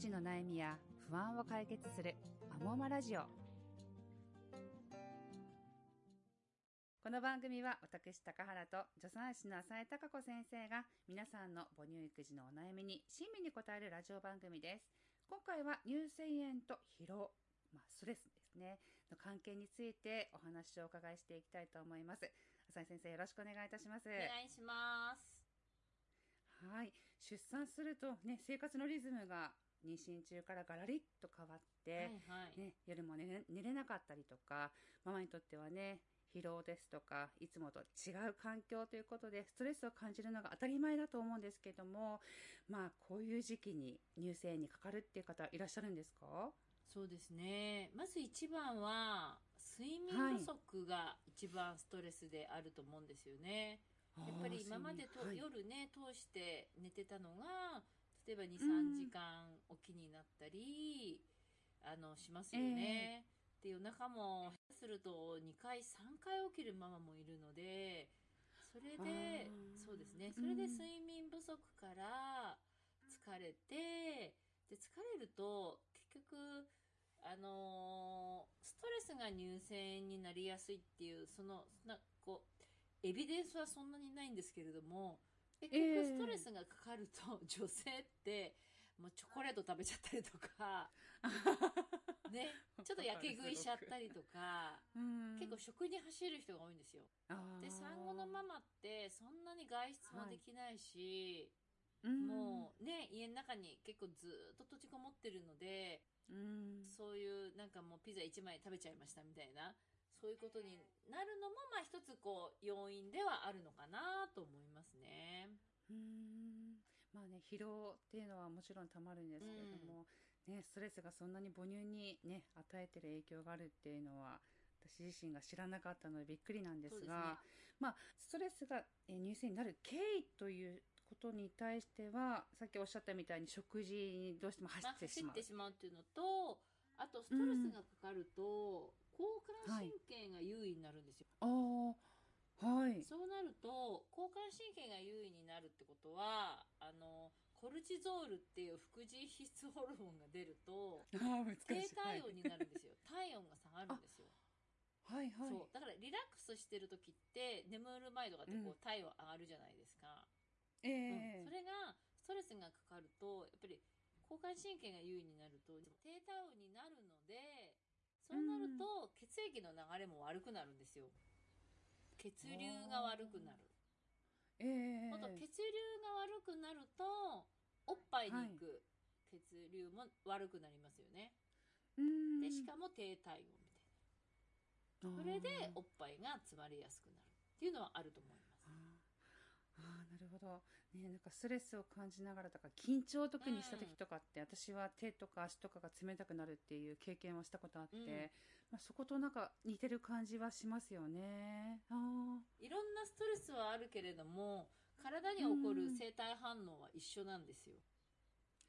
児の悩みや不安を解決するアモーマラジオ。この番組は私高原と助産師の浅井貴子先生が皆さんの母乳育児のお悩みに親身に答えるラジオ番組です。今回は乳腺炎と疲労まあ、ストレスですね。の関係についてお話をお伺いしていきたいと思います。浅井先生よろしくお願いいたします。お願いします。はい。出産するとね生活のリズムが妊娠中からガラリッと変わって、はいはい、ね、夜も寝れ寝れなかったりとかママにとってはね疲労ですとかいつもと違う環境ということでストレスを感じるのが当たり前だと思うんですけどもまあこういう時期に乳腺炎にかかるっていう方いらっしゃるんですか？そうですね。まず一番は睡眠不足が一番ストレスであると思うんですよね、やっぱり今までと、はい。夜ね通して寝てたのが例えばうん23時間起きになったりあのしますよね、で夜中もすると2回3回起きるママもいるのでそれでそうですね。それでうん。睡眠不足から疲れてで疲れると結局あのーストレスが乳腺になりやすいっていうそのなこうエビデンスはそんなにないんですけれども結ええ局ストレスがかかると 女性ってもうチョコレート食べちゃったりとか ねちょっとやけ食いしちゃったりとかうん。結構食に走る人が多いんですよ。で産後のママってそんなに外出もできないし、うん。もうね家の中に結構ずーっと閉じこもってるのでうん。そういうなんかもうピザ1枚食べちゃいましたみたいなそういうことになるのもまあ一つこう要因ではあるのかなと思いますね。うーん。まあね疲労っていうのはもちろんたまるんですけれども、ね、ストレスがそんなに母乳にね与えてる影響があるっていうのは私自身が知らなかったのでびっくりなんですがまあストレスがえー乳腺になる経緯ということに対してはさっきおっしゃったみたいに食事にどうしても走まあ、ってしまう、走ってしまうっていうのとあとストレスがかかると、交感神経が優位になるんですよ。ああはい。そうなると交感神経が優位になるってことはあのコルチゾールっていう副次質ホルモンが出ると低体温になるんですよ、体温が下がるんですよ、はいはい。そう。だからリラックスしてる時って眠る前とかってこう体温上がるじゃないですか、ええ。うん。それがストレスがかかるとやっぱり交感神経が優位になると低体温になそうなると血液の流れも悪くなるんですよ。血流が悪くなる。ええあと血流が悪くなるとおっぱいに行く血流も悪くなりますよね、うん。でしかも低体温みたいな。それでおっぱいが詰まりやすくなるっていうのはあると思いますあなるほど、ね、なんかストレスを感じながらとか緊張を特にした時とかって、私は手とか足とかが冷たくなるっていう経験をしたことあって、うん。まあ、そことなんか似てる感じはしますよね。あいろんなストレスはあるけれども体に起こる生体反応は一緒なんですよ。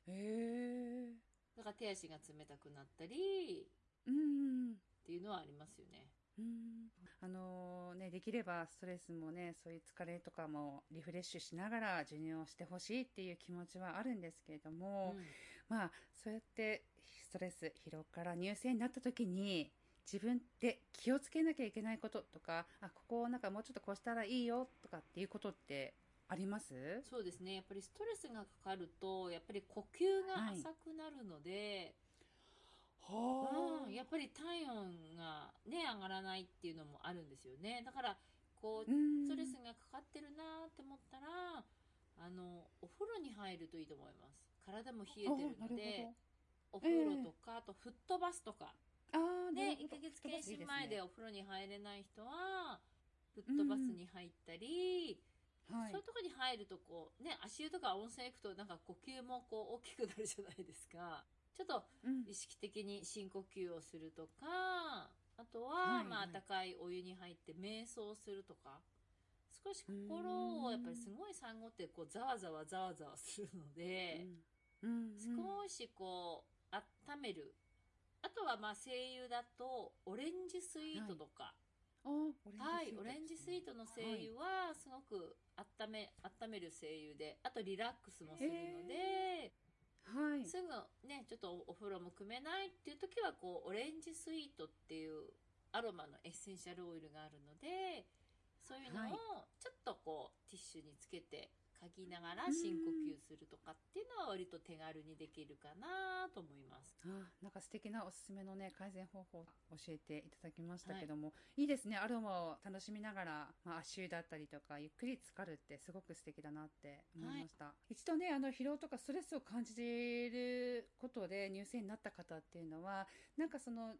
ー。へえだから手足が冷たくなったりうん。っていうのはありますよねうん。あのね、できればストレスもねそういう疲れとかもリフレッシュしながら授乳をしてほしいっていう気持ちはあるんですけれども、うん。まあそうやってストレス疲労から乳腺になった時に自分で気をつけなきゃいけないこととかあここをなんかもうちょっとこうしたらいいよとかっていうことってあります？そうですね。やっぱりストレスがかかるとやっぱり呼吸が浅くなるので、はうん、やっぱり体温がね上がらないっていうのもあるんですよね。だからこううん。ストレスがかかってるなって思ったらあのお風呂に入るといいと思います。体も冷えてるのでほお風呂とか、あと吹っ飛ばすとか。どあーなで1るほど。ヶ月検診前でお風呂に入れない人は吹うんっ飛ばすに入ったり、はい。そういうところに入るとこうね足湯とか温泉行くとなんか呼吸もこう大きくなるじゃないですかちょっとうん。意識的に深呼吸をするとかあとは、はいまあはい。温かいお湯に入って瞑想するとか。少し心をやっぱりすごい産後ってこうざわざわざわざわするので、うん。うん。少しこう温める。あとはまあ精油だとオレンジスイートとか、あはい、オレンジスイートの精油はすごく温め温める精油であとリラックスもするので、はい。すぐね、ちょっとお風呂も汲めないっていう時は、こう、オレンジスイートっていうアロマのエッセンシャルオイルがあるので、そういうのはいをちょっとこう、ティッシュにつけて嗅ぎながら深呼吸するとかっていうのは割と手軽にできるかなと思います。あなんか素敵なおすすめのね改善方法を教えていただきましたけども、い、いですね。アロマを楽しみながら、まあ、足湯だったりとかゆっくり浸かるってすごく素敵だなって思いました、一度ねあの疲労とかストレスを感じることで乳腺になった方っていうのはなんかその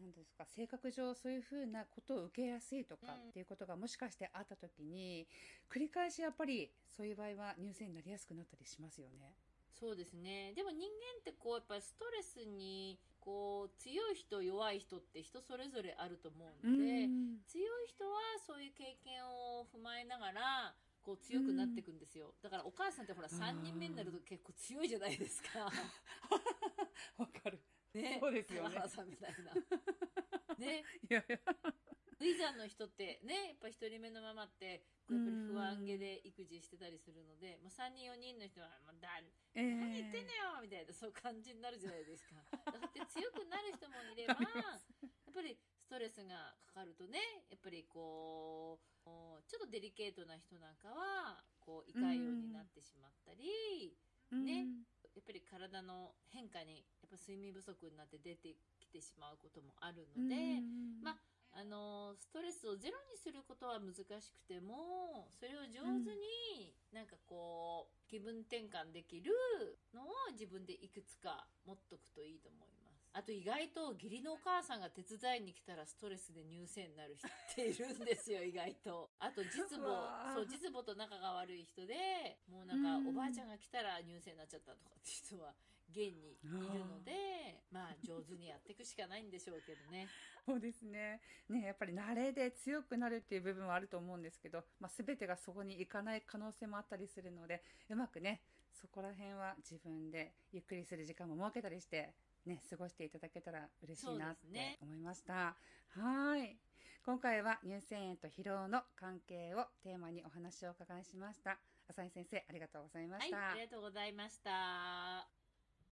なんですか性格上そういうふうなことを受けやすいとかうんっていうことがもしかしてあった時に繰り返しやっぱりそういう場合は乳腺になりやすくなったりしますよね。そうですね。でも人間ってこう、やっぱりストレスに、こう、強い人、弱い人って人それぞれあると思うので、うん強い人はそういう経験を踏まえながら、こう強くなっていくんですよ。だからお母さんってほらあー3人目になると結構強いじゃないですか。わかる。ね。そうですよねさんみたいな。ね。いやいや。ウィザンの人ってね、やっぱ一人目のママって、やっぱり不安げで育児してたりするので、もう3人4人の人は、もうだ、えー何言ってんねよみたいな、そう感じになるじゃないですか。だって強くなる人もいれば、やっぱりストレスがかかるとね、やっぱりこう、ちょっとデリケートな人なんかは、こう、胃潰瘍になってしまったり、ねうんやっぱり体の変化に、やっぱ睡眠不足になって出てきてしまうこともあるので、まああのストレスをゼロにすることは難しくてもそれを上手になんかこう気分転換できるのを自分でいくつか持っとくといいと思いますあと意外と義理のお母さんが手伝いに来たらストレスで乳腺になる人っているんですよ意外と。あと実う母そう実母と仲が悪い人でもうなんかうんおばあちゃんが来たら乳腺になっちゃったとかって人は現にいるのでまあ上手にやっていくしかないんでしょうけどね。そうですね。ね、やっぱり慣れで強くなるっていう部分はあると思うんですけど、まあ、全てがそこに行かない可能性もあったりするので、うまくね、そこら辺は自分でゆっくりする時間も設けたりして、ね、過ごしていただけたら嬉しいなって思いました。はい。今回は乳腺炎と疲労の関係をテーマにお話をお伺いしました。浅井先生、ありがとうございまはいした。ありがとうございました